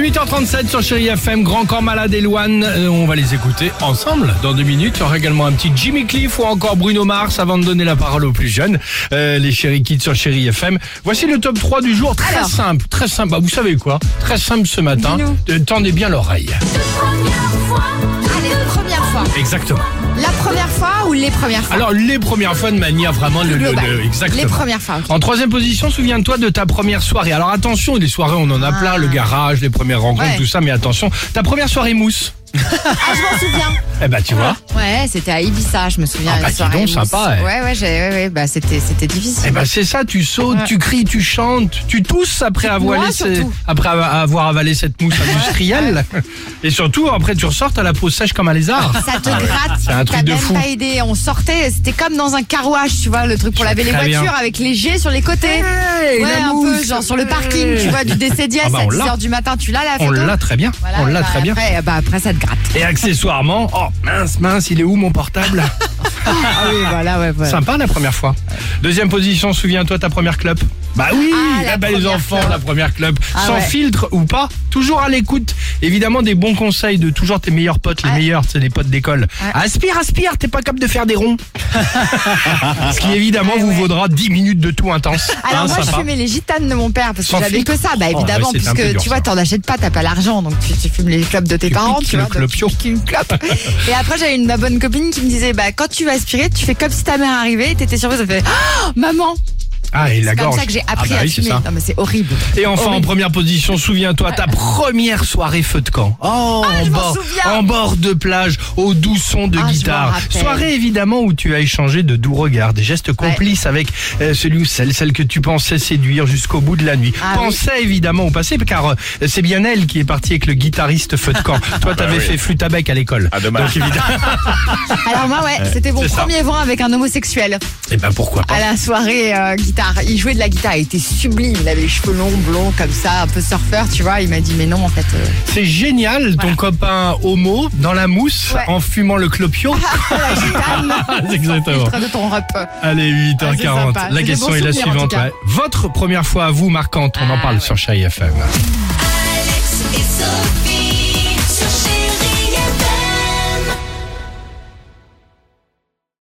8h37 sur Chéri FM, Grand Corps Malade et Loane. Euh, on va les écouter ensemble dans deux minutes. Il y aura également un petit Jimmy Cliff ou encore Bruno Mars avant de donner la parole aux plus jeunes. Euh, les Chéri Kids sur Chéri FM. Voici le top 3 du jour. Très Alors. simple, très simple. Bah, vous savez quoi? Très simple ce matin. Euh, Tendez bien l'oreille. Fois. Exactement. La première fois ou les premières fois Alors les premières fois de manière vraiment le, le- Global. le- exactement. Les premières fois. En troisième position, souviens-toi de ta première soirée. Alors attention, les soirées, on en a plein, le garage, les premières rencontres, Ah. Ouais. tout ça, mais attention, ta première soirée mousse. Ah, je m'en souviens. Eh ben tu vois. Ouais, c'était à Ibiza, je me souviens. Ah, bah, une dis soirée donc, mousse. sympa, eh. Ouais, ouais, j'ai- ouais, ouais, bah, c'était, c'était difficile. Eh ben c'est ça, tu sautes, Ouais. tu cries, tu chantes, tu tousses après avoir, surtout. après avalé cette mousse industrielle. Et surtout, après tu ressors, t'as la peau sèche comme un lézard. Ça te gratte. C'est un truc T'as de même fou. pas aidé. On sortait, c'était comme dans un carouage, tu vois, le truc pour laver les Très bien. voitures avec les jets sur les côtés. Hey, ouais, la un mousse. peu, genre sur le parking, tu vois, du DC10 Ah bah, à on 10h l'a. du matin, tu l'as la On photo l'a très bien, Voilà, on l'a bah, très bien. Après, bah, après, ça te Et accessoirement, oh mince, mince, il est où mon portable? Ah oui, voilà, ouais, ouais. Sympa la première fois. Deuxième position, souviens-toi ta première club. Bah oui, Ah, la les enfants, club. la première club. Ah Sans ouais. filtre ou pas, toujours à l'écoute. Évidemment, des bons conseils de toujours tes meilleurs potes, les Ouais. meilleurs, c'est les potes d'école. Aspire, aspire, t'es pas capable de faire des ronds. Ce qui évidemment vous vaudra 10 minutes de tout intense. Alors Hein, moi je fumais les gitanes de mon père parce que j'avais que ça, bah Oh, évidemment, peu puisque dur, tu vois t'en achètes pas, t'as pas l'argent, donc tu, tu fumes les clopes de tes Tu parents, tu le vois, donc tu une clope. Et après j'avais une ma bonne copine qui me disait bah quand tu vas aspirer, tu fais comme si ta mère arrivait, t'étais surprise, elle fait oh, maman. Ah, et la C'est comme gorge. ça que j'ai Ah, appris bah à oui, fumer. ça. Non mais c'est horrible. Et enfin, en première position, souviens-toi, ta première soirée feu de camp. Oh, Ah, en, bord, en bord de plage, au doux son de Ah, guitare. Soirée évidemment où tu as échangé de doux regards, des gestes complices avec euh, celui ou celle, celle que tu pensais séduire jusqu'au bout de la nuit. Ah, Pensais évidemment au passé, car euh, c'est bien elle qui est partie avec le guitariste feu de camp. Toi, t'avais oui. fait flûte à bec à l'école. Ah, dommage. Donc évidemment, Alors moi ouais, c'était mon c'est ça. premier vent avec un homosexuel et ben pourquoi pas. à la soirée euh, guitare. Il jouait de la guitare, il était sublime, il avait les cheveux longs, blonds comme ça, un peu surfeur, tu vois. Il m'a dit mais non en fait. euh, C'est génial, ton copain homo dans la mousse Ouais. en fumant le clopio. gitane. Exactement. De ton rep. Allez, 8h40. Ah, la question est la suivante. ouais. Votre première fois à vous marquante, on en Ah, parle ouais. sur Chai FM. Alex et Sophie.